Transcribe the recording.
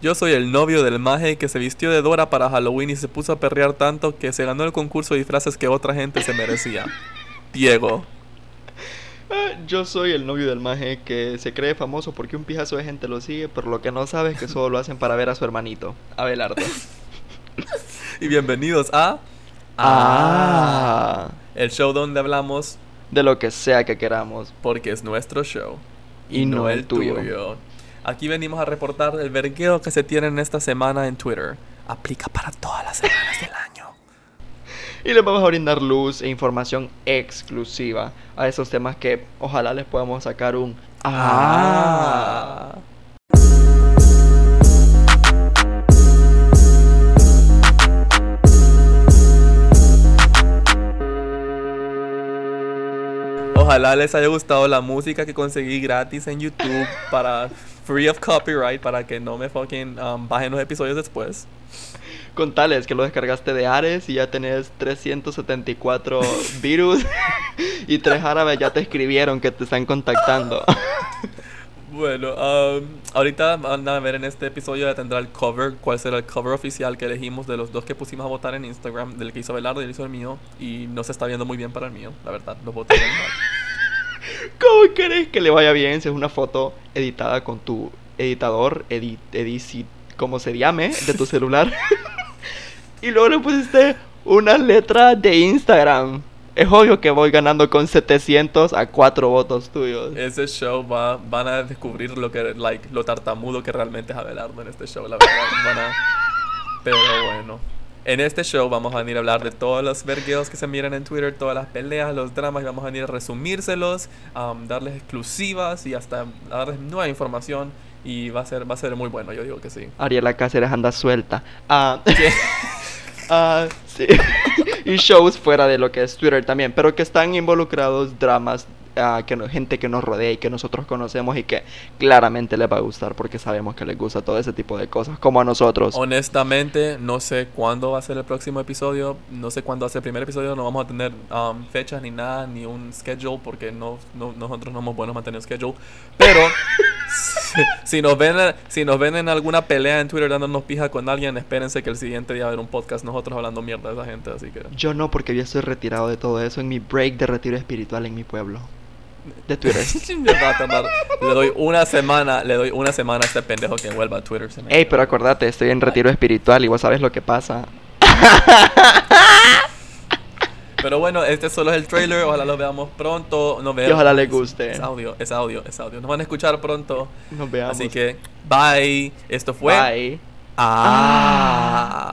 Yo soy el novio del maje que se vistió de Dora para Halloween y se puso a perrear tanto que se ganó el concurso de disfraces que otra gente se merecía. Diego. Ah, Yo soy el novio del maje que se cree famoso porque un pijazo de gente lo sigue, pero lo que no sabe es que solo lo hacen para ver a su hermanito, Abelardo. Y bienvenidos a... Ah, El show donde hablamos de lo que sea que queramos. porque es nuestro show. Y no el tuyo. Aquí venimos a reportar el vergueo que se tiene en esta semana en Twitter. Aplica para todas las semanas del año. Y les vamos a brindar luz e información exclusiva a esos temas que ojalá les podamos sacar un ah. Ojalá les haya gustado la música que conseguí gratis en YouTube para free of copyright para que no me fucking um, bajen los episodios después. Contales que lo descargaste de Ares y ya tenés 374 virus y tres árabes ya te escribieron que te están contactando. Bueno, um, ahorita van a ver en este episodio ya tendrá el cover, cuál será el cover oficial que elegimos de los dos que pusimos a votar en Instagram, del que hizo Belardo y el hizo el mío, y no se está viendo muy bien para el mío, la verdad, los bien mal. ¿Cómo querés que le vaya bien si es una foto editada con tu editador, edit, edici, como se llame, de tu celular? y luego le pusiste una letra de Instagram. Es obvio que voy ganando con 700 a 4 votos tuyos. Ese show va, van a descubrir lo que, like, lo tartamudo que realmente es Abelardo en este show, la verdad. Van a- Pero bueno. En este show vamos a venir a hablar de todos los vergueos que se miran en Twitter, todas las peleas, los dramas, y vamos a venir a resumírselos, um, darles exclusivas y hasta darles nueva información. Y va a ser, va a ser muy bueno, yo digo que sí. Ariela Cáceres anda suelta. Ah, ah, sí. y shows fuera de lo que es Twitter también, pero que están involucrados dramas, ah, que no- gente que nos rodea y que nosotros conocemos y que claramente les va a gustar porque sabemos que les gusta todo ese tipo de cosas, como a nosotros. Honestamente, no sé cuándo va a ser el próximo episodio. No sé cuándo va a ser el primer episodio. No vamos a tener um, fechas ni nada, ni un schedule, porque no, no- nosotros no somos buenos manteniendo schedule. Pero si, si nos ven, si nos ven en alguna pelea en Twitter dándonos pija con alguien, espérense que el siguiente día va a haber un podcast nosotros hablando mierda de esa gente. Así que Yo no, porque yo estoy retirado de todo eso en mi break de retiro espiritual en mi pueblo. De Twitter. Le doy una semana, le doy una semana a este pendejo que vuelva a Twitter. se me- Ey, pero acordate, estoy en retiro espiritual y vos sabes lo que pasa. Pero bueno, este solo es el trailer. Ojalá lo veamos pronto. Nos Y vemos. ojalá les guste. Es audio, es audio, es audio. Nos van a escuchar pronto. Nos veamos. Así que, bye. Esto fue. Bye. Ah.